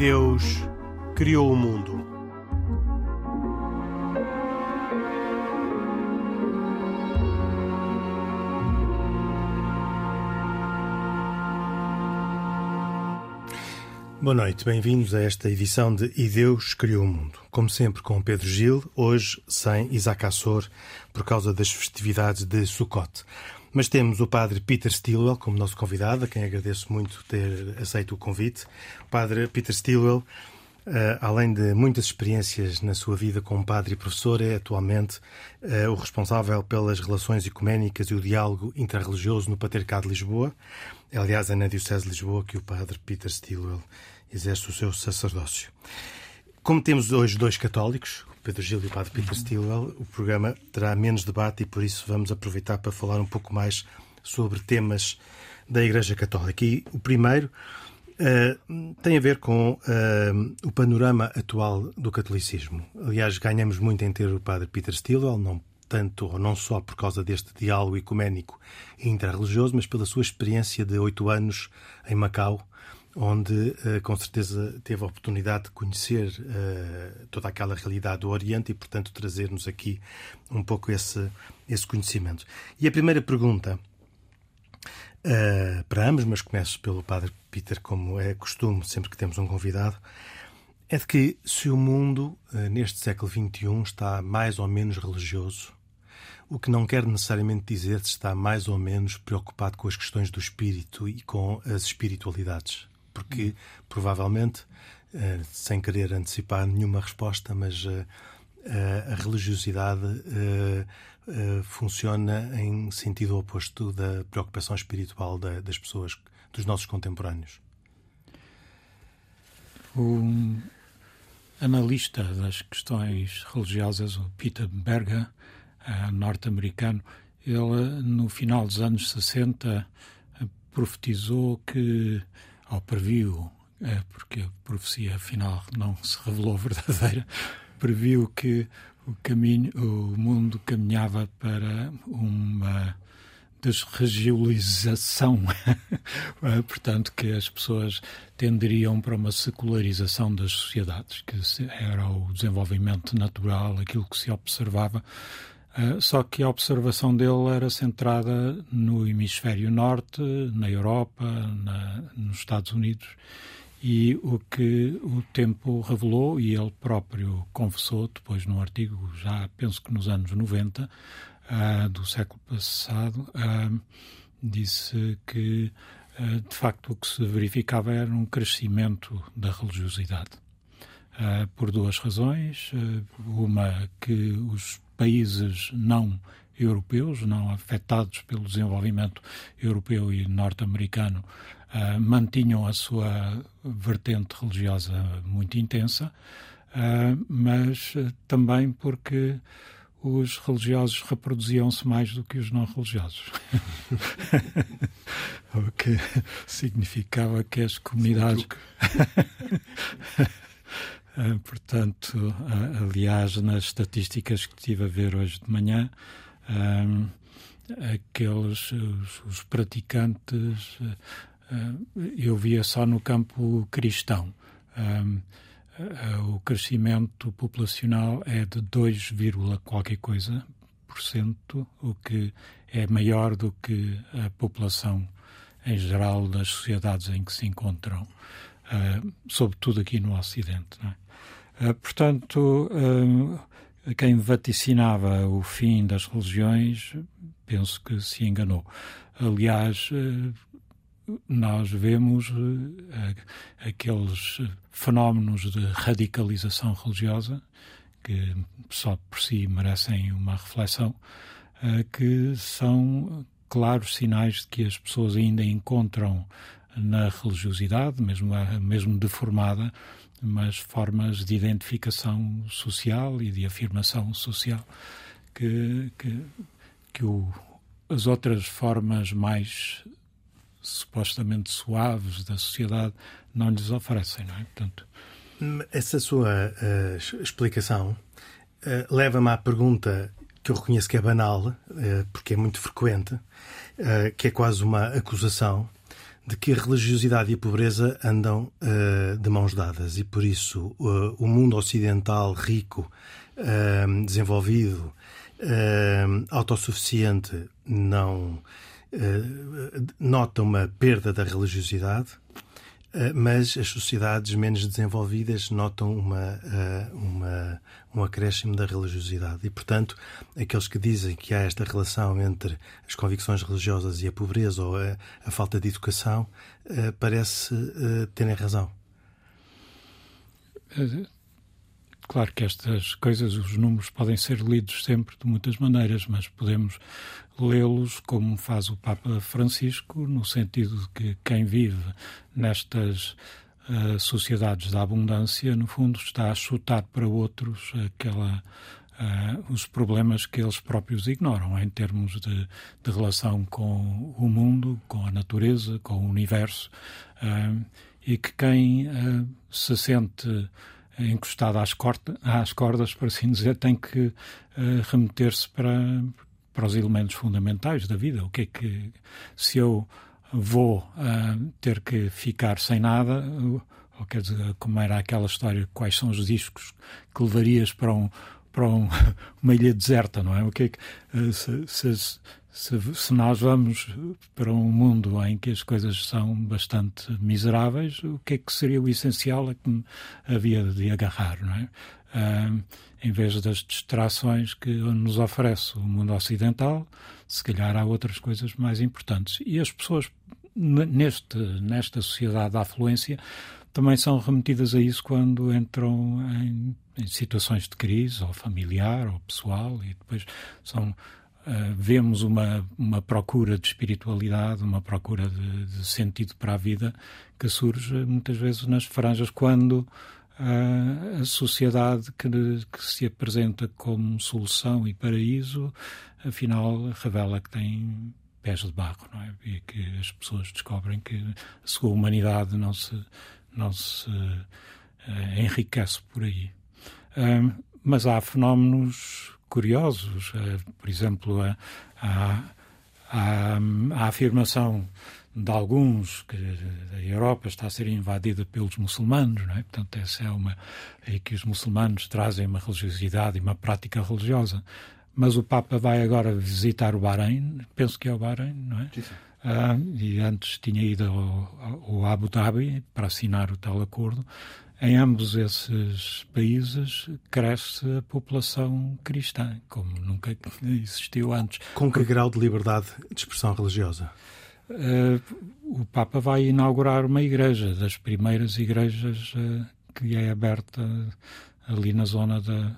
Deus criou o mundo. Boa noite, bem-vindos a esta edição de E Deus Criou o Mundo. Como sempre, com Pedro Gil, hoje sem Isaac Assor, por causa das festividades de Sukkot. Mas temos o padre Peter Stilwell como nosso convidado, a quem agradeço muito ter aceito o convite. O padre Peter Stilwell, Uh, além de muitas experiências na sua vida como padre e professor, é atualmente uh, o responsável pelas relações ecuménicas e o diálogo interreligioso no Patriarcado de Lisboa. É, aliás, é na Diocese de Lisboa que o padre Peter Stilwell exerce o seu sacerdócio. Como temos hoje dois católicos, Pedro Gil e o padre Peter Stilwell, o programa terá menos debate e por isso vamos aproveitar para falar um pouco mais sobre temas da Igreja Católica. E o primeiro Uh, tem a ver com uh, o panorama atual do catolicismo. Aliás, ganhamos muito em ter o padre Peter Stilwell, não tanto ou não só por causa deste diálogo ecuménico e interreligioso, mas pela sua experiência de oito anos em Macau, onde uh, com certeza teve a oportunidade de conhecer toda aquela realidade do Oriente e, portanto, trazer-nos aqui um pouco esse, esse conhecimento. E a primeira pergunta uh, para ambos, mas começo pelo Padre Peter, como é costume sempre que temos um convidado, é de que se o mundo, neste século XXI, está mais ou menos religioso, o que não quer necessariamente dizer se está mais ou menos preocupado com as questões do espírito e com as espiritualidades. Porque, provavelmente, uh, sem querer antecipar nenhuma resposta, mas a religiosidade funciona em sentido oposto da preocupação espiritual da, das pessoas, dos nossos contemporâneos. O analista das questões religiosas, o Peter Berger, norte-americano, ele, no final dos anos 60, profetizou que, ou previu, porque a profecia afinal não se revelou verdadeira, previu que o caminho, o mundo caminhava para uma desregiolização, eh, portanto que as pessoas tenderiam para uma secularização das sociedades, que era o desenvolvimento natural, aquilo que se observava, eh, só que a observação dele era centrada no hemisfério norte, na Europa, na, nos Estados Unidos, e o que o tempo revelou, e ele próprio confessou depois num artigo, já penso que nos anos 90 uh, ah, do século passado, uh, disse que uh, de facto o que se verificava era um crescimento da religiosidade. por duas razões. uma, que os países não europeus, não afetados pelo desenvolvimento europeu e norte-americano, uh, mantinham a sua vertente religiosa muito intensa, uh, mas uh, também porque os religiosos reproduziam-se mais do que os não religiosos. o que significava que as comunidades. Portanto, aliás, nas estatísticas que tive a ver hoje de manhã, aqueles os, os praticantes eu via só no campo cristão. O crescimento populacional é de 2, qualquer coisa por cento, o que é maior do que a população em geral das sociedades em que se encontram, sobretudo aqui no Ocidente. É? Uh, portanto, uh, quem vaticinava o fim das religiões, penso que se enganou. Aliás, nós vemos aqueles fenómenos de radicalização religiosa que só por si merecem uma reflexão, que são claros sinais de que as pessoas ainda encontram na religiosidade, mesmo, mesmo deformada, mas formas de identificação social e de afirmação social que, que, que o, as outras formas mais supostamente suaves da sociedade não lhes oferecem, não é? Portanto, essa sua uh, explicação uh, leva-me à pergunta que eu reconheço que é banal, uh, porque é muito frequente, que é quase uma acusação de que a religiosidade e a pobreza andam uh, de mãos dadas. E por isso uh, o mundo ocidental rico, uh, desenvolvido, autossuficiente não nota uma perda da religiosidade mas as sociedades menos desenvolvidas notam uma, eh, uma, um acréscimo da religiosidade. E, portanto, aqueles que dizem que há esta relação entre as convicções religiosas e a pobreza ou a, a falta de educação, eh, parece terem razão. Claro que estas coisas, os números podem ser lidos sempre de muitas maneiras, mas podemos lê-los como faz o Papa Francisco, no sentido de que quem vive nestas uh, sociedades da abundância, no fundo, está a chutar para outros aquela, uh, os problemas que eles próprios ignoram em termos de, de, relação com o mundo, com a natureza, com o universo, uh, e que quem se sente encostado às, às cordas, por assim dizer, tem que uh, remeter-se para, para os elementos fundamentais da vida. O que é que, se eu vou uh, ter que ficar sem nada, ou quer dizer, como era aquela história, quais são os discos que levarias para um para um, uma ilha deserta, não é? O que é que uh, se, se, se, se, nós vamos para um mundo em que as coisas são bastante miseráveis, o que é que seria o essencial a que havia de agarrar, não é? Em vez das distrações que nos oferece o mundo ocidental, se calhar há outras coisas mais importantes. E as pessoas neste, nesta sociedade da afluência também são remetidas a isso quando entram em, em situações de crise, ou familiar, ou pessoal, e depois são Uh, vemos uma, uma procura de espiritualidade, uma procura de, de, sentido para a vida que surge muitas vezes nas franjas quando uh, a sociedade que, que, se apresenta como solução e paraíso, afinal revela que tem pés de barro, não é? E que as pessoas descobrem que a sua humanidade não se, não se uh, enriquece por aí. mas há fenómenos curiosos. Uh, por exemplo, a, a, a, a, afirmação de alguns que a Europa está a ser invadida pelos muçulmanos, não é? Portanto, essa é uma e que os muçulmanos trazem uma religiosidade e uma prática religiosa. Mas o Papa vai agora visitar o Bahrein, penso que é o Bahrein, não é? Sim, sim. Ah, e antes tinha ido ao, ao Abu Dhabi para assinar o tal acordo. Em ambos esses países cresce a população cristã, como nunca existiu antes. Com que grau de liberdade de expressão religiosa? Uh, o Papa vai inaugurar uma igreja, das primeiras igrejas uh, que é aberta ali na zona da,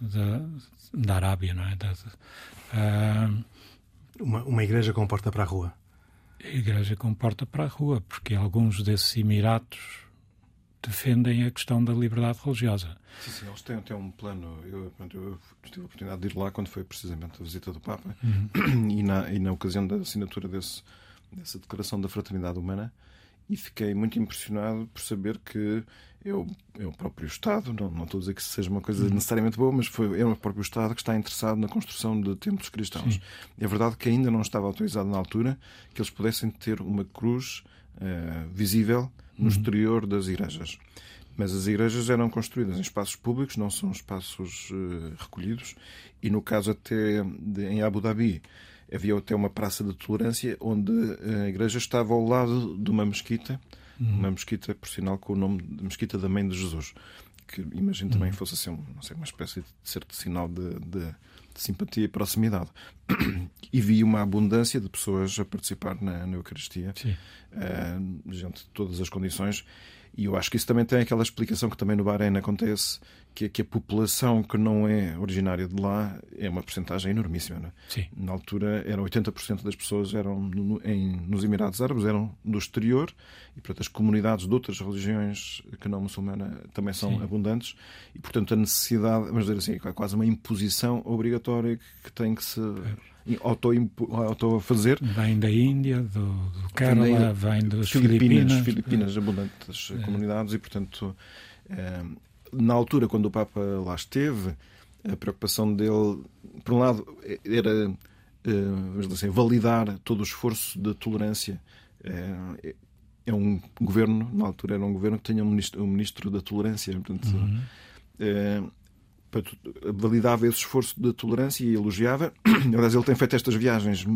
da, da Arábia, não é? Da, uma, uma igreja com porta para a rua? A igreja com porta para a rua, porque alguns desses Emiratos defendem a questão da liberdade religiosa. Sim, sim, eles têm, têm um plano. Eu, eu, tive a oportunidade de ir lá quando foi precisamente a visita do Papa uhum. e, na, e na ocasião da assinatura desse, dessa Declaração da Fraternidade Humana e fiquei muito impressionado por saber que eu, é o próprio Estado, não, não estou a dizer que seja uma coisa uhum. necessariamente boa, mas foi, é o próprio Estado que está interessado na construção de templos cristãos. Sim. É verdade que ainda não estava autorizado na altura que eles pudessem ter uma cruz uh, visível no uhum. exterior das igrejas. Mas as igrejas eram construídas em espaços públicos, não são espaços uh, recolhidos, e no caso até de, em Abu Dhabi havia até uma praça de tolerância onde a igreja estava ao lado de uma mesquita, uhum. uma mesquita, por sinal, com o nome de Mesquita da Mãe de Jesus, que imagino também uhum. fosse assim, não sei, uma espécie de certo sinal de, de, de, simpatia e proximidade. E vi uma abundância de pessoas a participar na, na Eucaristia, uh, gente de todas as condições. E eu acho que isso também tem aquela explicação que também no Bahrein acontece, que é que a população que não é originária de lá é uma porcentagem enormíssima. É? Sim. Na altura, eram 80% das pessoas eram no, em, nos Emirados Árabes, eram do exterior, e portanto as comunidades de outras religiões que não muçulmana também são Sim. abundantes, e portanto a necessidade, vamos dizer assim, é quase uma imposição obrigatória que tem que se auto, auto. Vem da Índia, do, do Kerala, vem das Filipinas. Filipinas, Filipinas abundantes é. comunidades e, portanto, é, na altura, quando o Papa lá esteve, a preocupação dele, por um lado, era eh, vamos dizer assim, validar todo o esforço de tolerância é, é um governo, na altura era um governo que tinha um ministro, um ministro da tolerância. Portanto, uhum. é, validava esse esforço de tolerância e elogiava. Aliás, ele tem feito estas viagens,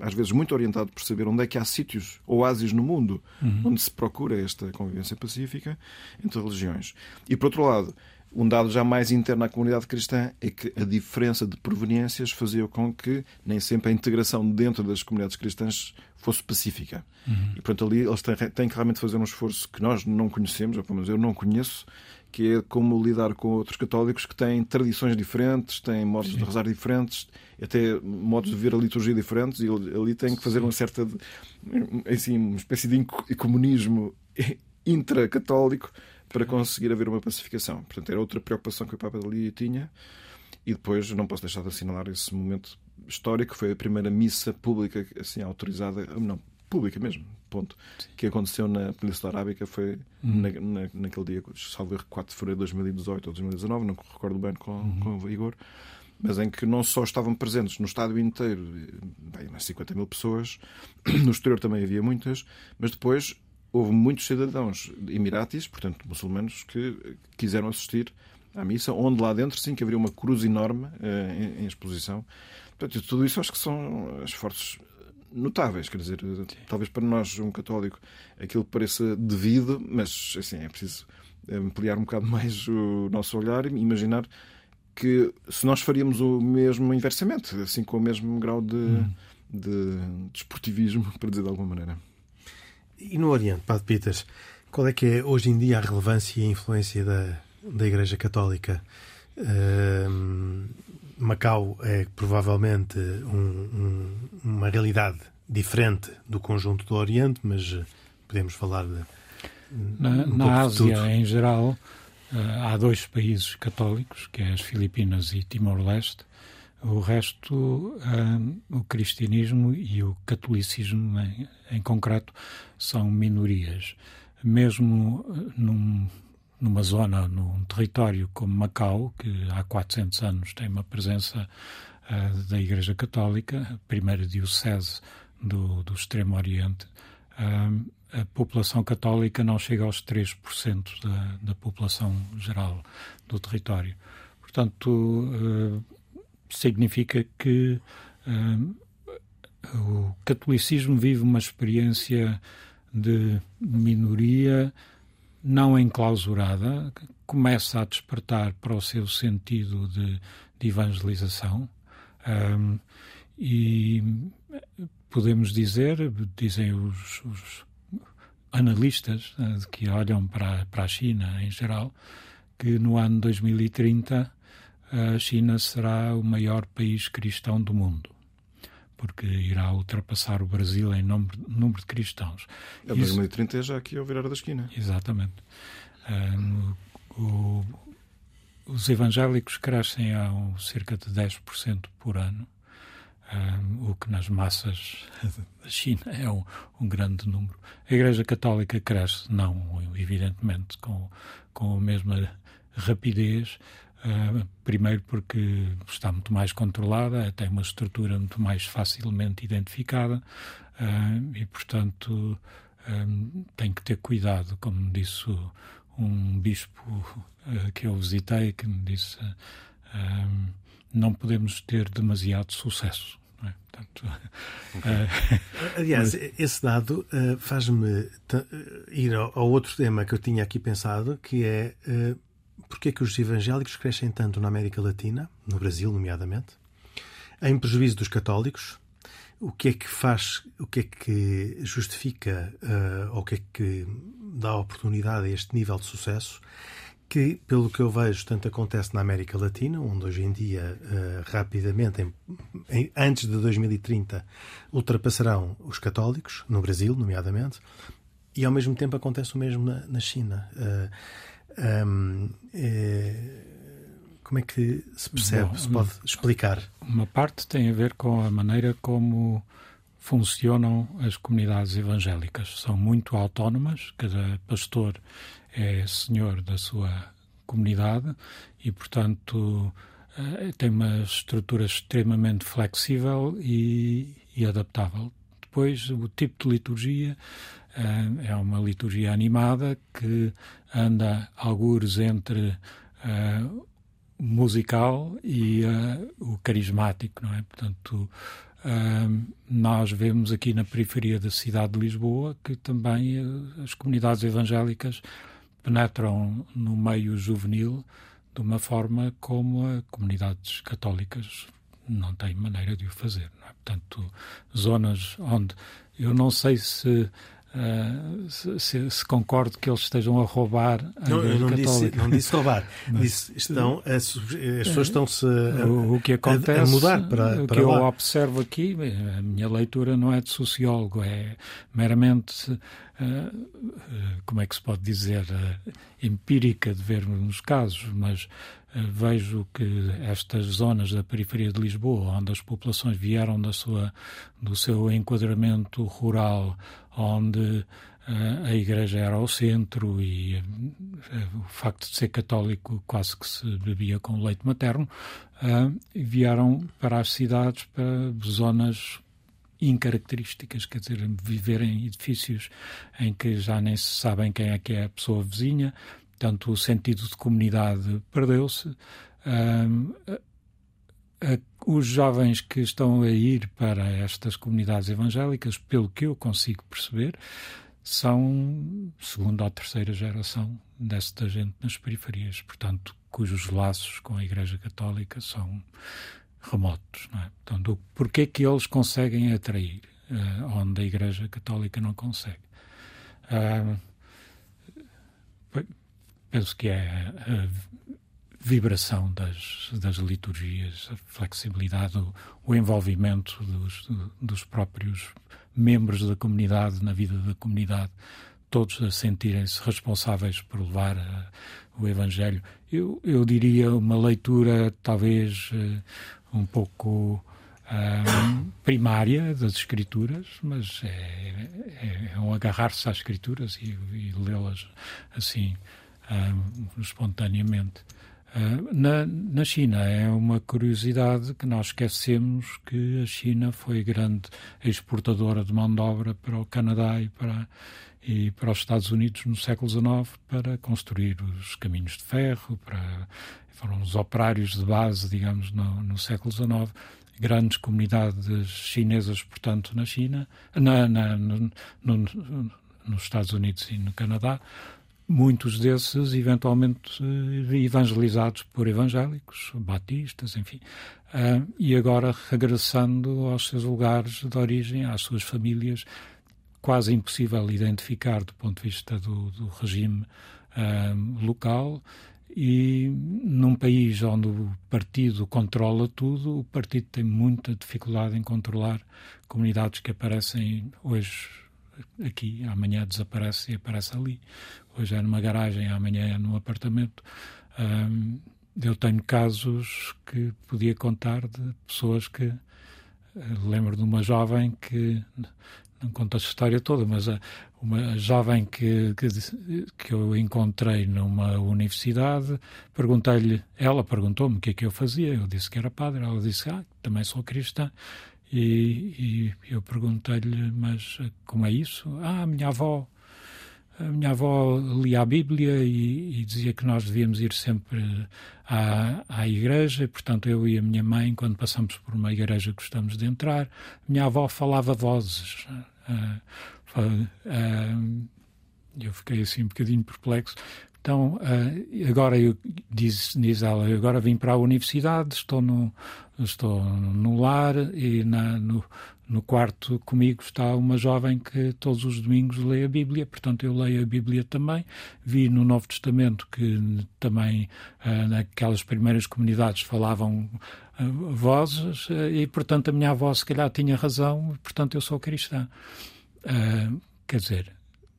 às vezes muito orientado por saber onde é que há sítios, oásis no mundo, uhum. onde se procura esta convivência pacífica entre religiões. E, por outro lado, um dado já mais interno à comunidade cristã é que a diferença de proveniências fazia com que nem sempre a integração dentro das comunidades cristãs fosse pacífica. Uhum. E, portanto, ali eles têm, têm que realmente fazer um esforço que nós não conhecemos, ou pelo menos eu não conheço, que é como lidar com outros católicos que têm tradições diferentes, têm modos de rezar diferentes, até modos de ver a liturgia diferentes, e ali tem que fazer uma certa, assim, uma espécie de comunismo intracatólico para conseguir haver uma pacificação. Portanto, era outra preocupação que o Papa ali tinha. E depois não posso deixar de assinalar esse momento histórico, foi a primeira missa pública assim autorizada, não, pública mesmo, ponto, Sim. que aconteceu na Península Arábica foi uhum. na, na, naquele dia, salvo 4 de fevereiro de 2018 ou 2019, não recordo bem com, uhum. com vigor, mas em que não só estavam presentes no estádio inteiro, bem, umas 50 mil pessoas, no exterior também havia muitas, mas depois houve muitos cidadãos emiratis, portanto muçulmanos, que quiseram assistir à missa, onde lá dentro sim que haveria uma cruz enorme eh, em, em, exposição. Portanto, tudo isso acho que são esforços notáveis, quer dizer, sim. talvez para nós, um católico, aquilo pareça devido, mas assim, é preciso ampliar um bocado mais o nosso olhar e imaginar que se nós faríamos o mesmo inversamente, assim com o mesmo grau de, hum. de, de esportivismo, para dizer de alguma maneira. E no Oriente, Padre Peters, qual é que é hoje em dia a relevância e a influência da, da Igreja Católica? Uh, Macau é provavelmente um, um, uma realidade diferente do conjunto do Oriente, mas podemos falar de. Na, um na Ásia, em geral, uh, há dois países católicos, que é as Filipinas e Timor-Leste, o resto, um, o cristianismo e o catolicismo, em, em, concreto, são minorias. Mesmo num, numa zona, num território como Macau, que há 400 anos tem uma presença uh, da Igreja Católica, a primeira diocese do, do Extremo Oriente, uh, a população católica não chega aos 3% da, da população geral do território. Portanto, uh, significa que o catolicismo vive uma experiência de minoria não enclausurada, começa a despertar para o seu sentido de, de evangelização. Um, e podemos dizer, dizem os, os analistas uh, que olham para, para a China em geral, que no ano 2030 a China será o maior país cristão do mundo, porque irá ultrapassar o Brasil em número, número de cristãos. A 2030 é já aqui ao virar da esquina. Exatamente. Um, o, os evangélicos crescem a um, cerca de 10% por ano, um, o que nas massas da China é um, um, grande número. A Igreja Católica cresce, não, evidentemente, com, com a mesma rapidez, Uh, primeiro porque está muito mais controlada, tem uma estrutura muito mais facilmente identificada uh, e, portanto, um, tem que ter cuidado, como disse um bispo uh, que eu visitei, que me disse um, não podemos ter demasiado sucesso. É? Portanto, okay. Aliás, esse dado faz-me ir ao, ao, outro tema que eu tinha aqui pensado, que é porque é que os evangélicos crescem tanto na América Latina, no Brasil, nomeadamente, em prejuízo dos católicos? O que é que faz, o que é que justifica, uh, ou o que é que dá oportunidade a este nível de sucesso? Que, pelo que eu vejo, tanto acontece na América Latina, onde hoje em dia, uh, rapidamente, em, em, antes de 2030, ultrapassarão os católicos, no Brasil, nomeadamente, e ao mesmo tempo acontece o mesmo na, na China. Uh, um, é, como é que se percebe, Bom, se pode explicar? Uma parte tem a ver com a maneira como funcionam as comunidades evangélicas. São muito autónomas, cada pastor é senhor da sua comunidade e, portanto, eh, tem uma estrutura extremamente flexível e, e adaptável depois o tipo de liturgia é uma liturgia animada que anda algures entre musical e uh, o carismático, não é? Portanto, uh, nós vemos aqui na periferia da cidade de Lisboa que também uh, as comunidades evangélicas penetram no meio juvenil de uma forma como as comunidades católicas não têm maneira de o fazer. É? Portanto, zonas onde eu não sei se Uh, se, se, concordo que eles estejam a roubar a não, eu não disse, não disse roubar. Disse, estão a, as pessoas estão-se a, o, o que acontece, a, mudar para, o para que lá. eu observo aqui a minha leitura não é de sociólogo é meramente uh, como é que se pode dizer uh, empírica de vermos os casos mas vejo que estas zonas da periferia de Lisboa, onde as populações vieram da sua, do seu enquadramento rural, onde uh, a igreja era ao centro e uh, o facto de ser católico quase que se bebia com leite materno, vieram para as cidades, para zonas incaracterísticas, quer dizer, viver em edifícios em que já nem se sabem quem é que é a pessoa vizinha, Portanto, o sentido de comunidade perdeu-se. os jovens que estão a ir para estas comunidades evangélicas, pelo que eu consigo perceber, são segunda ou terceira geração desta gente nas periferias, portanto, cujos laços com a Igreja Católica são remotos. Não é? Porquê que eles conseguem atrair uh, onde a Igreja Católica não consegue? Uh, penso que é a vibração das, das liturgias, a flexibilidade, o, o envolvimento dos, dos próprios membros da comunidade na vida da comunidade, todos a sentirem-se responsáveis por levar a, o Evangelho. Eu, eu diria uma leitura talvez uh, um pouco primária das Escrituras, mas é, é, é um agarrar-se às Escrituras e, e lê-las assim uh, espontaneamente. Uh, na, na China é uma curiosidade que nós esquecemos que a China foi grande exportadora de mão de obra para o Canadá e para, e para os Estados Unidos no século XIX para construir os caminhos de ferro, para, foram os operários de base, digamos, no, no século XIX grandes comunidades chinesas, portanto, na China, na, na no, no, nos Estados Unidos e no Canadá, muitos desses eventualmente eh, evangelizados por evangélicos, batistas, enfim, uh, e agora regressando aos seus lugares de origem, às suas famílias, quase impossível identificar do ponto de vista do, do regime uh, local. E num país onde o partido controla tudo, o partido tem muita dificuldade em controlar comunidades que aparecem hoje aqui, amanhã desaparece e aparece ali. Hoje é numa garagem, amanhã é num apartamento. Um, eu tenho casos que podia contar de pessoas que. Eh, lembro de uma jovem que. Não conto a história toda, mas uma jovem que, que, que eu encontrei numa universidade, perguntei-lhe, ela perguntou-me o que é que eu fazia, eu disse que era padre, ela disse, ah, também sou cristã. E, e eu perguntei-lhe, mas como é isso? Ah, minha avó. A minha avó lia a Bíblia e, e dizia que nós devíamos ir sempre à, à igreja, portanto eu e a minha mãe, quando passamos por uma igreja, gostamos de entrar. Minha avó falava vozes. Uh, uh, eu fiquei assim um bocadinho perplexo. Então, uh, agora eu, diz, diz ela, agora vim para a universidade, estou no, estou no lar e na, no, no quarto comigo está uma jovem que todos os domingos lê a Bíblia, portanto eu leio a Bíblia também. Vi no Novo Testamento que também uh, naquelas primeiras comunidades falavam uh, vozes e, portanto, a minha avó se calhar tinha razão, portanto eu sou cristã. quer dizer,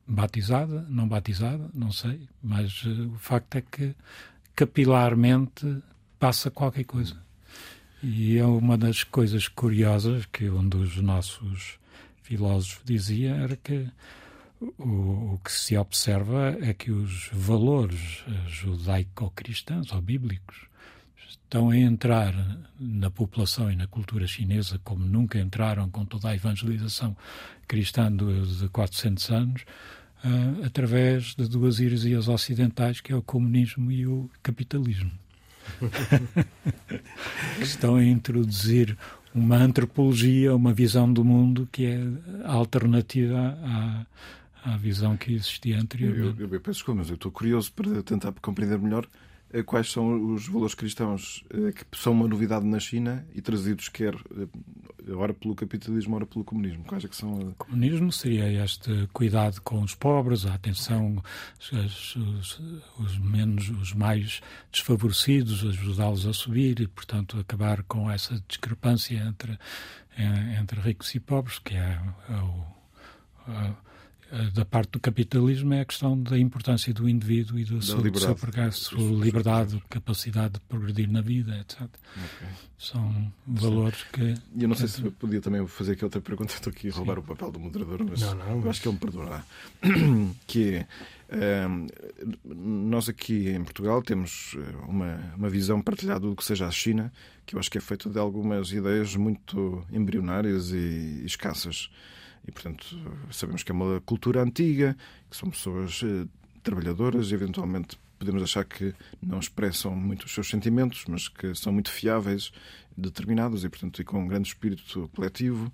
batizada, não batizada, não sei, mas o facto é que capilarmente passa qualquer coisa. E é uma das coisas curiosas que um dos nossos filósofos dizia era que o, o que se observa é que os valores judaico-cristãos ou bíblicos estão a entrar na população e na cultura chinesa como nunca entraram com toda a evangelização cristã de 400 anos, uh, através de duas heresias ocidentais, que é o comunismo e o capitalismo. estão a introduzir uma antropologia, uma visão do mundo que é alternativa à, à visão que existia anteriormente. Eu, eu, eu peço desculpa, mas eu estou curioso para tentar compreender melhor quais são os valores cristãos eh, que são uma novidade na China e trazidos quer eh, ora pelo capitalismo, ora pelo comunismo. Quais é que são? O comunismo seria este cuidado com os pobres, a atenção os, os, os menos, os mais desfavorecidos, ajudá-los a subir e, portanto, acabar com essa discrepância entre entre ricos e pobres, que é, é o, eh, da parte do capitalismo é a questão da importância do indivíduo e do seu, liberdade. progresso, sua liberdade, capacidade de progredir na vida, etc. Okay. São valores que. E eu não sei se podia também fazer aqui outra pergunta, estou aqui a roubar Sim. o papel do moderador, mas, não, não, mas... acho que ele me perdoará. que é. Um, ehm, nós aqui em Portugal temos eh, uma, uma visão partilhada do que seja a China, que eu acho que é feita de algumas ideias muito embrionárias e escassas. E, portanto, sabemos que é uma cultura antiga, que são pessoas eh, trabalhadoras e, eventualmente, podemos achar que não expressam muito os seus sentimentos, mas que são muito fiáveis, determinados e, portanto, e com um grande espírito coletivo.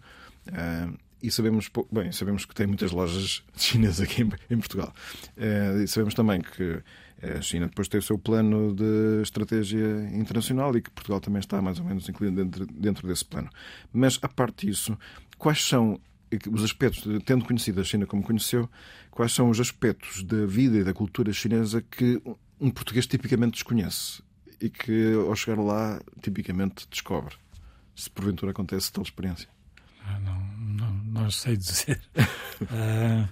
Uh, e sabemos, bem, sabemos que tem muitas lojas chinesas aqui em, em Portugal. Uh, e sabemos também que a China depois tem o seu plano de estratégia internacional e que Portugal também está mais ou menos incluído dentro, dentro desse plano. Mas, a parte disso, quais são os aspectos, tendo conhecido a China como conheceu, quais são os aspectos da vida e da cultura chinesa que um português tipicamente desconhece e que, ao chegar lá, tipicamente descobre? Se porventura acontece tal experiência. Ah, não, não, não sei dizer. uh,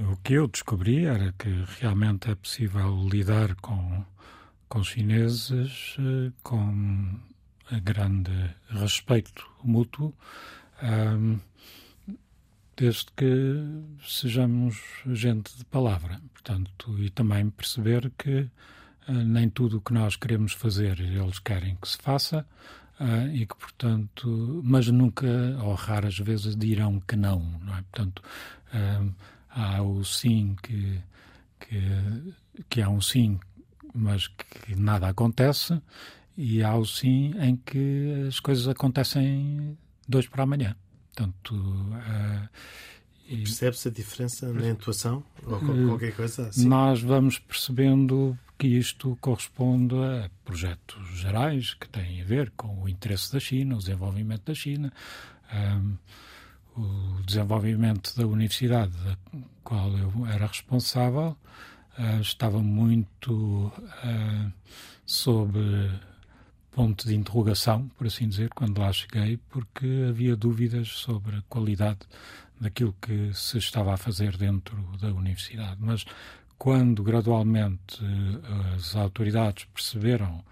o que eu descobri era que realmente é possível lidar com, com chineses uh, com grande respeito mútuo. Desde que sejamos gente de palavra. Portanto, e também perceber que uh, nem tudo o que nós queremos fazer eles querem que se faça uh, e que, portanto, mas nunca ou raras vezes dirão que não, não é? Portanto, uh, há o sim que, que, que é um sim, mas que nada acontece e há o sim em que as coisas acontecem dois para amanhã. Portanto, uh, Percebe-se a diferença na intuação ou eh, qualquer coisa assim? Nós vamos percebendo que isto corresponde a projetos gerais que têm a ver com o interesse da China, o desenvolvimento da China, um, o desenvolvimento da universidade da qual eu era responsável uh, estava muito uh, sob ponto de interrogação, por assim dizer, quando lá cheguei, porque havia dúvidas sobre a qualidade daquilo que se estava a fazer dentro da universidade. Mas quando gradualmente eh, as autoridades perceberam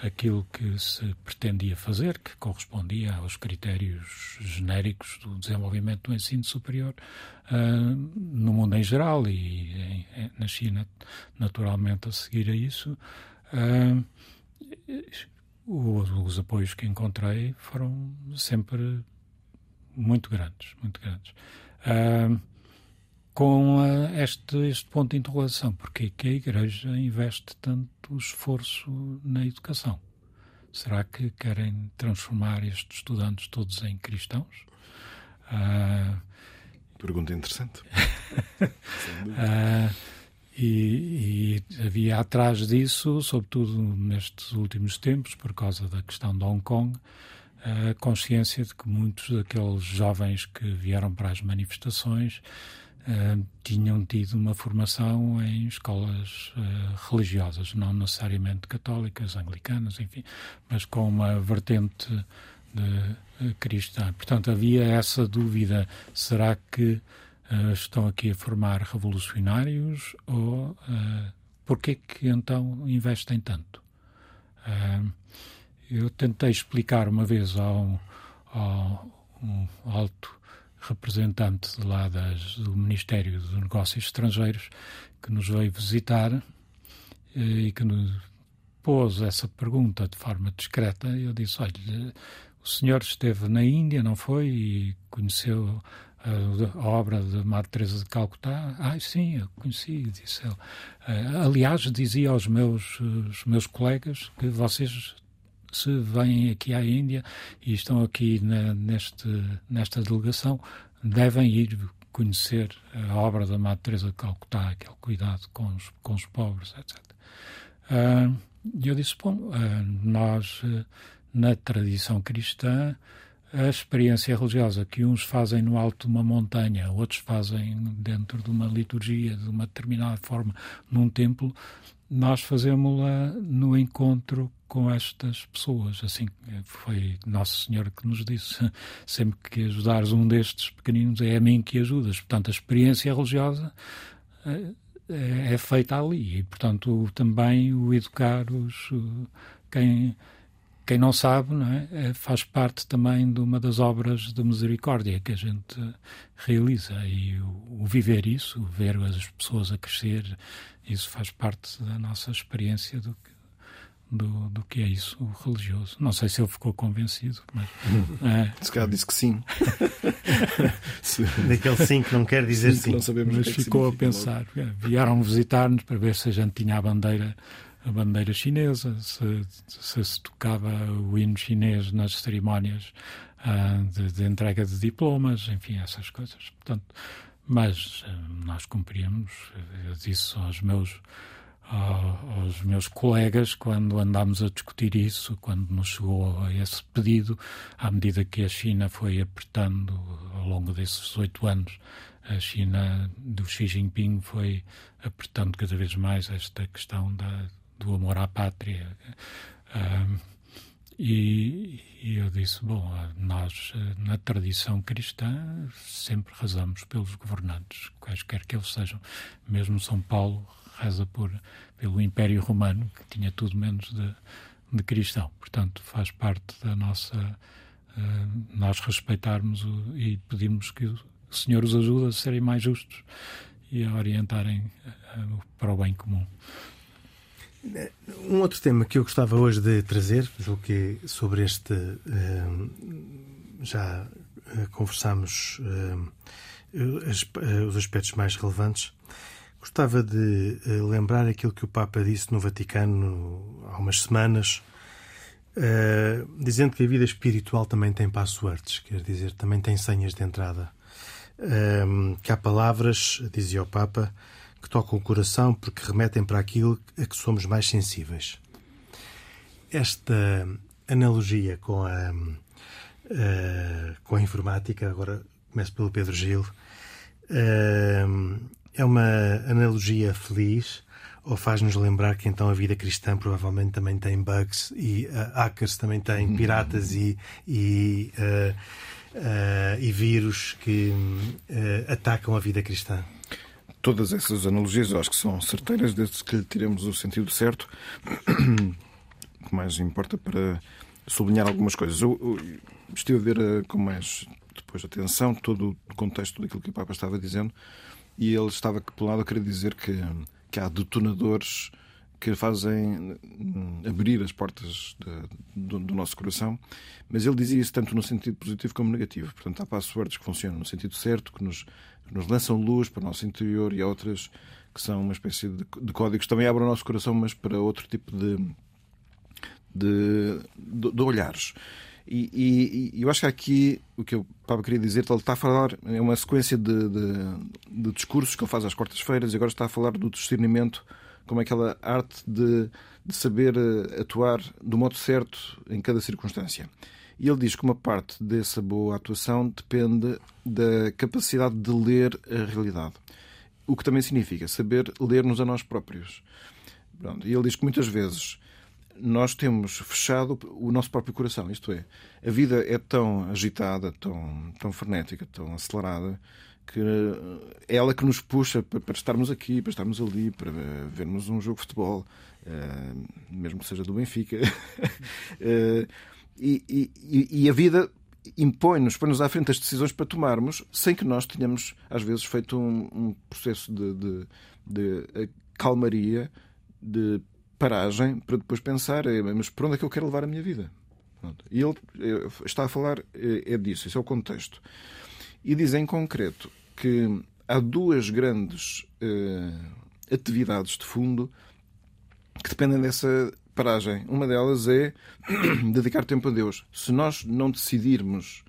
aquilo que se pretendia fazer, que correspondia aos critérios genéricos do desenvolvimento do ensino superior uh, no mundo em geral e em, na China, naturalmente, a seguir a isso. Uh, os, os apoios que encontrei foram sempre muito grandes, muito grandes. Uh, com uh, este, este ponto de interrogação, porque é que a Igreja investe tanto esforço na educação? Será que querem transformar estes estudantes todos em cristãos? Uh, Pergunta interessante. e, e, havia atrás disso, sobretudo nestes últimos tempos, por causa da questão de Hong Kong, a consciência de que muitos daqueles jovens que vieram para as manifestações uh, tinham tido uma formação em escolas uh, religiosas, não necessariamente católicas, anglicanas, enfim, mas com uma vertente de, uh, cristã. Portanto, havia essa dúvida: será que uh, estão aqui a formar revolucionários ou uh, porquê que então investem tanto? Uh, eu tentei explicar uma vez a um, a um alto representante de lá das, do Ministério dos Negócios Estrangeiros que nos veio visitar e que nos pôs essa pergunta de forma discreta, eu disse: olha, o senhor esteve na Índia, não foi? E conheceu a, obra de Madre Teresa de Calcutá? Ah, sim, eu conheci, disse ele. Uh, aliás, dizia aos meus, os meus colegas que vocês se vêm aqui à Índia e estão aqui na, neste, nesta delegação, devem ir conhecer a obra da Madre Teresa de Calcutá, aquele cuidado com os, com os pobres, etc. Uh, e eu disse, bom, uh, nós, na tradição cristã, a experiência religiosa que uns fazem no alto de uma montanha, outros fazem dentro de uma liturgia, de uma determinada forma, num templo, nós fazemos-la no encontro com estas pessoas. Assim foi Nosso Senhor que nos disse: sempre que ajudares um destes pequeninos, é a mim que ajudas. Portanto, a experiência religiosa eh, é, feita ali e, portanto, também o educar os, quem quem não sabe, não é? é? faz parte também de uma das obras de misericórdia que a gente realiza. E o, o, viver isso, o ver as pessoas a crescer, isso faz parte da nossa experiência do que, do, do que é isso, o religioso. Não sei se ele ficou convencido, mas. É. Se calhar disse que sim. Daquele sim que não quer dizer sim. sim. Não sabemos mas é ficou a pensar. Logo. Vieram visitar-nos para ver se a gente tinha a bandeira a bandeira chinesa, se, se, se tocava o hino chinês nas cerimónias uh, de, de, entrega de diplomas, enfim, essas coisas. Portanto, mas uh, nós cumpríamos, eu disse aos meus aos meus colegas quando andámos a discutir isso, quando nos chegou a esse pedido, à medida que a China foi apertando ao longo desses oito anos, a China do Xi Jinping foi apertando cada vez mais esta questão da, do amor à pátria. e, e, eu disse: bom, nós, na tradição cristã, sempre rezamos pelos governantes, quaisquer que eles sejam. Mesmo São Paulo reza por, pelo Império Romano, que tinha tudo menos de, de cristão. Portanto, faz parte da nossa. Uh, nós respeitarmos o, e pedimos que o Senhor os ajude a serem mais justos e a orientarem uh, para o bem comum. Um outro tema que eu gostava hoje de trazer, que sobre este uh, já conversámos os aspectos mais relevantes. Gostava de uh, lembrar aquilo que o Papa disse no Vaticano há umas semanas, dizendo que a vida espiritual também tem passwords, quer dizer, também tem senhas de entrada. Uh, que há palavras, dizia o Papa, que tocam o coração porque remetem para aquilo a que somos mais sensíveis. Esta analogia com a, com a informática, agora começo pelo Pedro Gil, é uma analogia feliz ou faz-nos lembrar que então a vida cristã provavelmente também tem bugs e uh, hackers também têm uhum. piratas e, e, uh, uh, e vírus que atacam a vida cristã? Todas essas analogias eu acho que são certeiras desde que lhe tiremos o sentido certo. O que mais importa para sublinhar algumas coisas. Eu, eu estive a ver com mais depois atenção todo o contexto daquilo que o Papa estava dizendo e ele estava, por um lado, a querer dizer que, que há detonadores que fazem hum, abrir as portas de, do, do, nosso coração, mas ele dizia isso tanto no sentido positivo como negativo. Portanto, há passwords que funcionam no sentido certo, que nos, nos lançam luz para o nosso interior, e há outras que são uma espécie de, de códigos que também abrem o nosso coração, mas para outro tipo de, de, de olhares. E, e, eu acho que aqui o que o Papa queria dizer, ele está a falar, é uma sequência de, de, de discursos que ele faz às quartas-feiras e agora está a falar do discernimento como aquela arte de, de saber eh, atuar do modo certo em cada circunstância. E ele diz que uma parte dessa boa atuação depende da capacidade de ler a realidade. O que também significa saber ler-nos a nós próprios. Pronto. E ele diz que muitas vezes nós temos fechado o nosso próprio coração. Isto é, a vida é tão agitada, tão, tão frenética, tão acelerada, que é ela que nos puxa para, estarmos aqui, para estarmos ali, para vermos um jogo de futebol, uh, mesmo que seja do Benfica. e, e, e, a vida impõe-nos, põe-nos à frente as decisões para tomarmos, sem que nós tenhamos, às vezes, feito um, um processo de, de, de calmaria, de paragem para depois pensar, mas por onde é que eu quero levar a minha vida? E ele está a falar é disso, esse é o contexto. E diz em concreto que há duas grandes uh, atividades de fundo que dependem dessa paragem. Uma delas é dedicar tempo a Deus. Se nós não decidirmos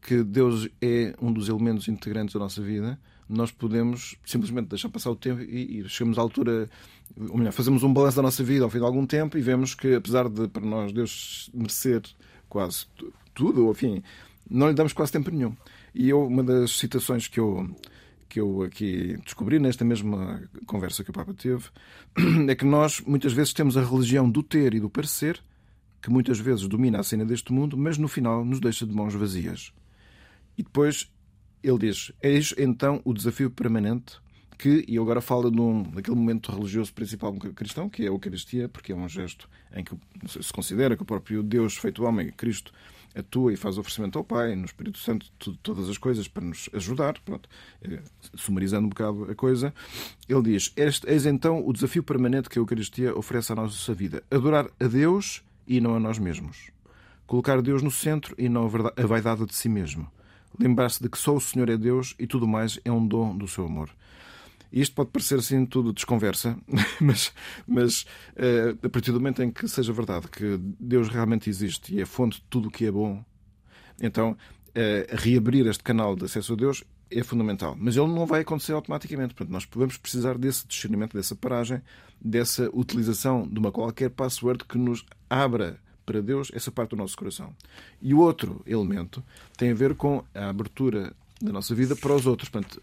que Deus é um dos elementos integrantes da nossa vida, nós podemos simplesmente deixar passar o tempo e, chegamos à altura, ou melhor, fazemos um balanço da nossa vida ao fim de algum tempo e vemos que, apesar de para nós Deus merecer quase tudo, enfim, não lhe damos quase tempo nenhum. E eu, uma das citações que eu que eu aqui descobri nesta mesma conversa que o Papa teve é que nós muitas vezes temos a religião do ter e do parecer, que muitas vezes domina a cena deste mundo, mas no final nos deixa de mãos vazias. E depois ele diz: Eis então o desafio permanente que, e agora fala num, naquele momento religioso principal cristão, que é a Eucaristia, porque é um gesto em que se considera que o próprio Deus, feito homem, Cristo, atua e faz oferecimento ao Pai, no Espírito Santo, tudo, todas as coisas para nos ajudar. Pronto. É, sumarizando um bocado a coisa, ele diz: Eis então o desafio permanente que a Eucaristia oferece à nossa vida: adorar a Deus e não a nós mesmos. Colocar Deus no centro e não a vaidade de si mesmo. Lembrar-se de que só o Senhor é Deus e tudo mais é um dom do seu amor. Isto pode parecer assim tudo desconversa, mas, mas uh, a partir do momento em que seja verdade que Deus realmente existe e é fonte de tudo o que é bom, então uh, reabrir este canal de acesso a Deus é fundamental. Mas ele não vai acontecer automaticamente. Portanto, nós vamos precisar desse discernimento, dessa paragem, dessa utilização de uma qualquer password que nos abra para Deus essa parte do nosso coração. E o outro elemento tem a ver com a abertura da nossa vida para os outros. Portanto,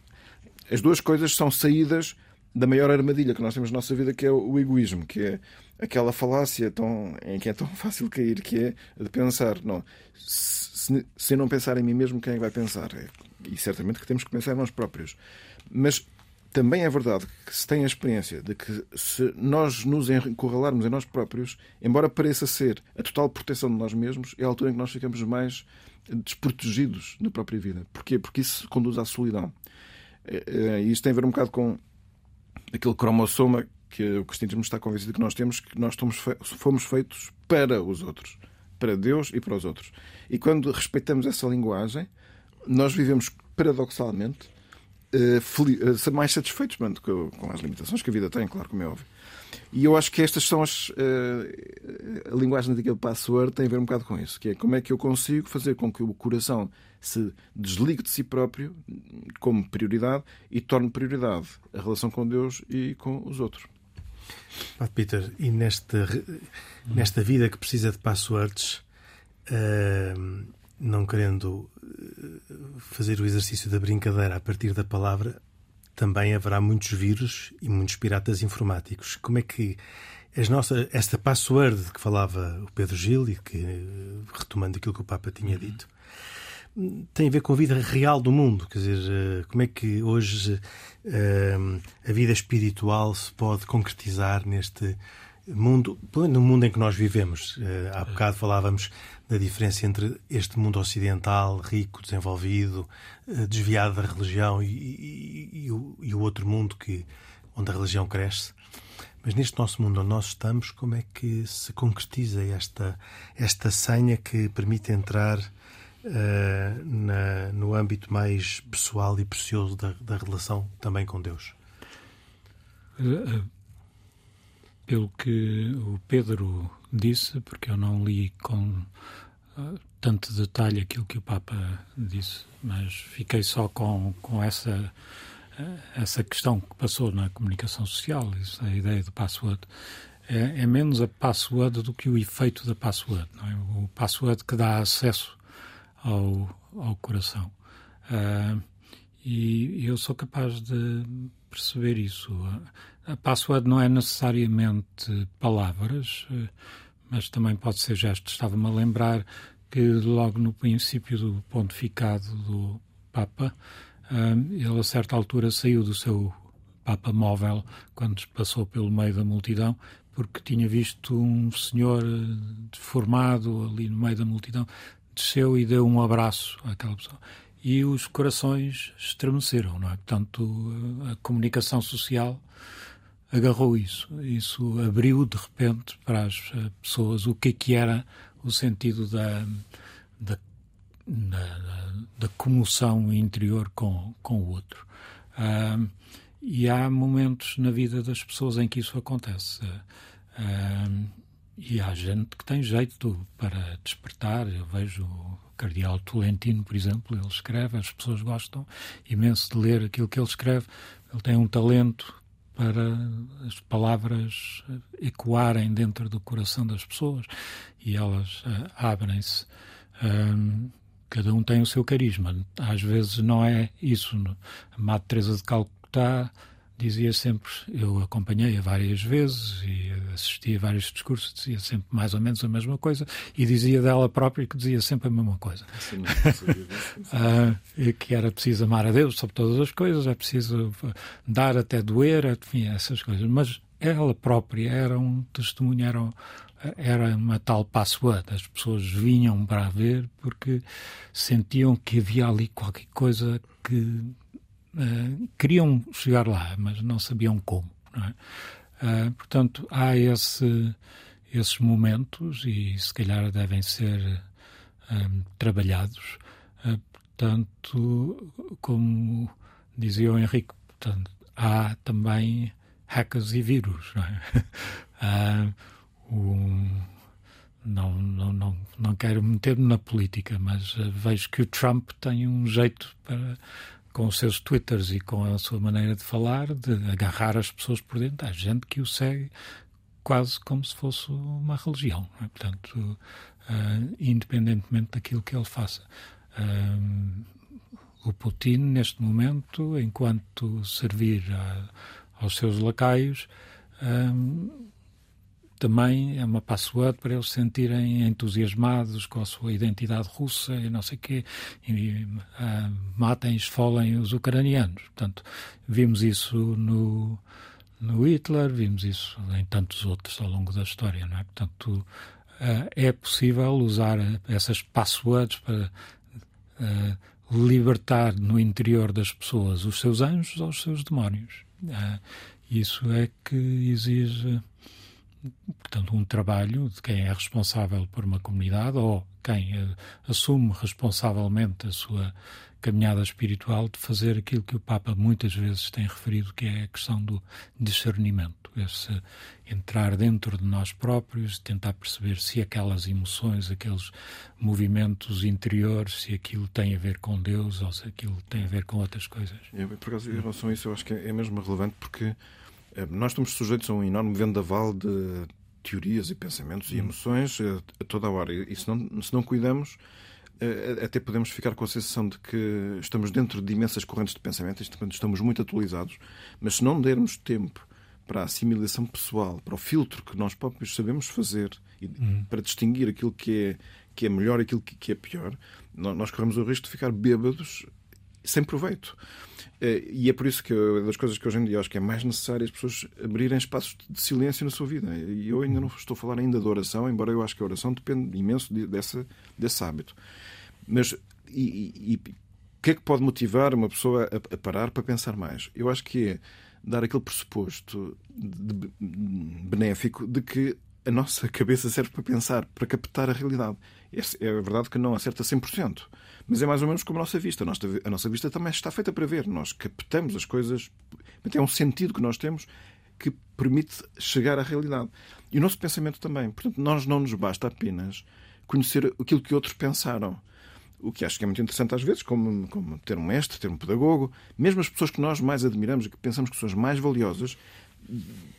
as duas coisas são saídas da maior armadilha que nós temos na nossa vida, que é o egoísmo, que é aquela falácia tão, em que é tão fácil cair, que é de pensar, não, se, se não pensar em mim mesmo, quem é vai pensar? É, e certamente que temos que pensar em nós próprios. Mas também é verdade que se tem a experiência de que se nós nos encurralarmos em nós próprios, embora pareça ser a total proteção de nós mesmos, é a altura em que nós ficamos mais desprotegidos na própria vida. Porquê? Porque isso conduz à solidão. Eh, eh, e isto tem a ver um bocado com aquele cromossoma que o cristianismo está convencido que nós temos, que nós fomos feitos para os outros, para Deus e para os outros. E quando respeitamos essa linguagem, nós vivemos paradoxalmente uh, mais satisfeitos com, as limitações que a vida tem, claro, como é óbvio. E eu acho que estas são as. A linguagem daquele password tem a ver um bocado com isso, que é como é que eu consigo fazer com que o coração se desligue de si próprio como prioridade e torne prioridade a relação com Deus e com os outros. Peter, e nesta, nesta vida que precisa de passwords, uh, não querendo fazer o exercício da brincadeira a partir da palavra, também haverá muitos vírus e muitos piratas informáticos. Como é que as nossas, esta password que falava o Pedro Gil e que, retomando aquilo que o Papa tinha uhum. dito, tem a ver com a vida real do mundo. Quer dizer, eh, como é que hoje eh, a vida espiritual se pode concretizar neste mundo, no mundo em que nós vivemos. Eh, há bocado falávamos da diferença entre este mundo ocidental, rico, desenvolvido, desviado da religião, e, e, o, e, o, outro mundo que, onde a religião cresce. Mas neste nosso mundo onde nós estamos, como é que se concretiza esta, esta senha que permite entrar uh, na, no âmbito mais pessoal e precioso da, da relação também com Deus? Pelo que o Pedro disse, porque eu não li com tanto detalhe aquilo que o Papa disse, mas fiquei só com, com essa, essa questão que passou na comunicação social, isso, a ideia do password. É, é, menos a password do que o efeito da password. É? O password que dá acesso ao, ao coração. Uh, e eu sou capaz de perceber isso. A password não é necessariamente palavras, eh, mas também pode ser gestos. Estava-me a lembrar que logo no princípio do pontificado do Papa, eh, ele a certa altura saiu do seu Papa móvel quando passou pelo meio da multidão, porque tinha visto um senhor deformado ali no meio da multidão, desceu e deu um abraço àquela pessoa. E os corações estremeceram, não é? Portanto, a comunicação social agarrou isso. Isso abriu de repente para as eh, pessoas o que é que era o sentido da, da, da, da comoção interior com, com o outro. Uh, e há momentos na vida das pessoas em que isso acontece. Uh, e há gente que tem jeito para despertar. Eu vejo o Cardeal Tolentino, por exemplo, ele escreve, as pessoas gostam imenso de ler aquilo que ele escreve. Ele tem um talento para as palavras ecoarem dentro do coração das pessoas e elas uh, abrem-se. Um, cada um tem o seu carisma. Às vezes não é isso. A Madre Teresa de Calcutá dizia sempre, eu acompanhei-a várias vezes e assisti a vários discursos, dizia sempre mais ou menos a mesma coisa e dizia dela própria que dizia sempre a mesma coisa. Sim, ah, que era preciso amar a Deus sobre todas as coisas, é preciso dar até doer, enfim, essas coisas. Mas ela própria era um testemunho, era, era uma tal password. As pessoas vinham para ver porque sentiam que havia ali qualquer coisa que uh, queriam chegar lá, mas não sabiam como. Não é? uh, portanto, há esse, esses momentos e se calhar devem ser um, eh, trabalhados. Uh, portanto, como dizia o Henrique, portanto, há também hackers e vírus. Não, é? um, não, não, não, não quero meter-me na política, mas vejo que o Trump tem um jeito para com os seus twitters e com a sua maneira de falar, de agarrar as pessoas por dentro. Há gente que o segue quase como se fosse uma religião. É? Portanto, uh, independentemente daquilo que ele faça. Uh, o Putin, neste momento, enquanto servir a, aos seus lacaios, uh, também é uma password para eles se sentirem entusiasmados com a sua identidade russa e não sei o quê, e uh, matem, esfolem os ucranianos. Portanto, vimos isso no, no Hitler, vimos isso em tantos outros ao longo da história, não é? Portanto, uh, é possível usar essas passwords para uh, libertar no interior das pessoas os seus anjos ou os seus demónios. isso é que exige portanto, um trabalho de quem é responsável por uma comunidade ou quem uh, assume responsavelmente a sua caminhada espiritual de fazer aquilo que o Papa muitas vezes tem referido, que é a questão do discernimento, esse entrar dentro de nós próprios, tentar perceber se aquelas emoções, aqueles movimentos interiores, se aquilo tem a ver com Deus ou se aquilo tem a ver com outras coisas. Eu, por acaso, em relação a isso, eu acho que é mesmo relevante porque eh, nós estamos sujeitos a um enorme vendaval de teorias e pensamentos e hum. emoções a, a toda a hora. E se não, se não cuidamos, eh, até podemos ficar com a sensação de que estamos dentro de imensas correntes de pensamento, estamos muito atualizados, mas se não dermos tempo para a assimilação pessoal, para o filtro que nós próprios sabemos fazer e uhum. para distinguir aquilo que é, que é melhor e aquilo que é pior, nós corremos o risco de ficar bêbados sem proveito. Eh, e é por isso que eu, das coisas que hoje em dia acho que é mais necessário as pessoas abrirem espaços de silêncio na sua vida. E eu ainda não estou a falar ainda da oração, embora eu acho que a oração depende imenso de, dessa, desse hábito. Mas e, e, o que é que pode motivar uma pessoa a, a, parar para pensar mais? Eu acho que é dar aquele pressuposto de, de, benéfico de que a nossa cabeça serve para pensar, para captar a realidade. É, verdade que não acerta 100%. Mas é mais ou menos como a nossa vista. A nossa, a nossa vista também está feita para ver. Nós captamos as coisas. É um sentido que nós temos que permite chegar à realidade. E o nosso pensamento também. Portanto, nós não nos basta apenas conhecer aquilo que outros pensaram. O que acho que é muito interessante às vezes, como, como ter um mestre, ter um pedagogo, mesmo as pessoas que nós mais admiramos e que pensamos que são as mais valiosas,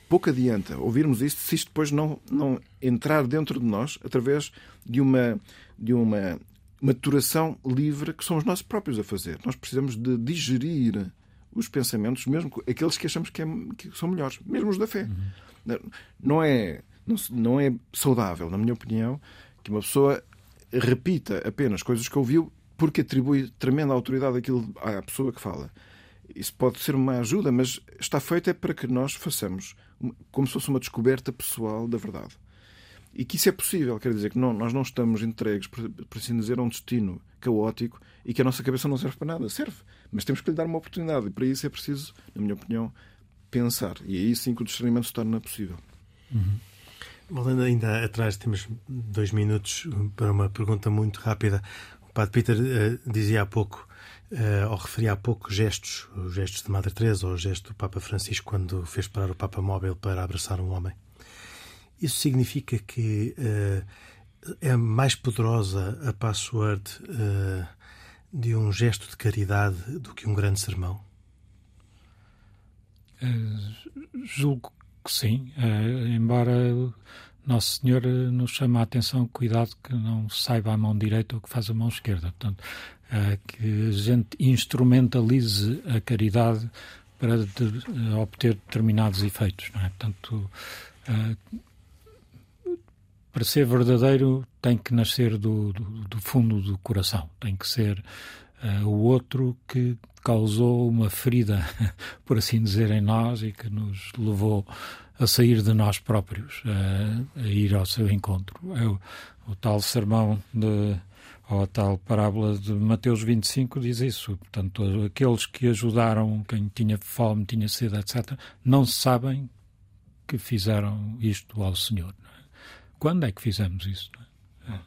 pouco adianta ouvirmos isto se isto depois não, não entrar dentro de nós através de uma, de uma maturação livre que somos nós próprios a fazer. Nós precisamos de digerir os pensamentos, mesmo aqueles que achamos que, é, que são melhores, mesmo os da fé. Uhum. Não, é, não, não é saudável, na minha opinião, que uma pessoa repita apenas coisas que ouviu porque atribui tremenda autoridade àquilo, à pessoa que fala. Isso pode ser uma ajuda, mas está feito é para que nós façamos como se fosse uma descoberta pessoal da verdade. E que isso é possível, quer dizer que não, nós não estamos entregues, por, assim dizer, a um destino caótico e que a nossa cabeça não serve para nada. Serve, mas temos que lhe dar uma oportunidade e para isso é preciso, na minha opinião, pensar. E aí sim que o discernimento se torna possível. Uhum. Ainda atrás, temos dois minutos para uma pergunta muito rápida. O Padre Peter uh, dizia há pouco, uh, ou referia há pouco, gestos, os gestos de Madre Teresa ou o gesto do Papa Francisco quando fez parar o Papa Móvel para abraçar um homem. Isso significa que uh, é mais poderosa a password de um gesto de caridade do que um grande sermão? Julgo que sim, embora Nosso Senhor nos chama a atenção, cuidado que não saiba a mão direita o que faz a mão esquerda. Portanto, que a gente instrumentalize a caridade para de, obter determinados efeitos. Não é? Portanto, para ser verdadeiro tem que nascer do, do, do fundo do coração, tem que ser uh, o outro que causou uma ferida, por assim dizer, em nós e que nos levou a sair de nós próprios, uh, a ir ao seu encontro. É o, o tal sermão de ou a tal parábola de Mateus 25 diz isso. Portanto, aqueles que ajudaram quem tinha fome, tinha sede, etc., não sabem que fizeram isto ao Senhor. Quando é que fizemos isso? É?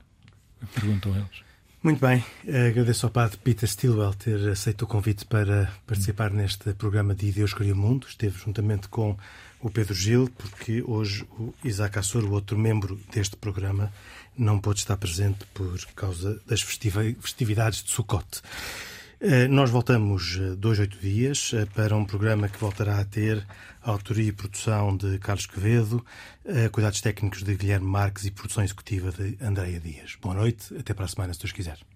Perguntam eles. Muito bem, agradeço ao Padre Peter Stilwell ter aceito o convite para participar neste programa de Deus Cria o Mundo. Esteve juntamente com o Pedro Gil, porque hoje o Isaac Assor, o outro membro deste programa, não pôde estar presente por causa das festividades de Sukkot. Eh, nós voltamos eh, dois, oito dias eh, para um programa que voltará a ter a autoria e produção de Carlos Quevedo, cuidados técnicos de Guilherme Marques e produção executiva de Andréia Dias. Boa noite, até para a semana, se Deus quiser.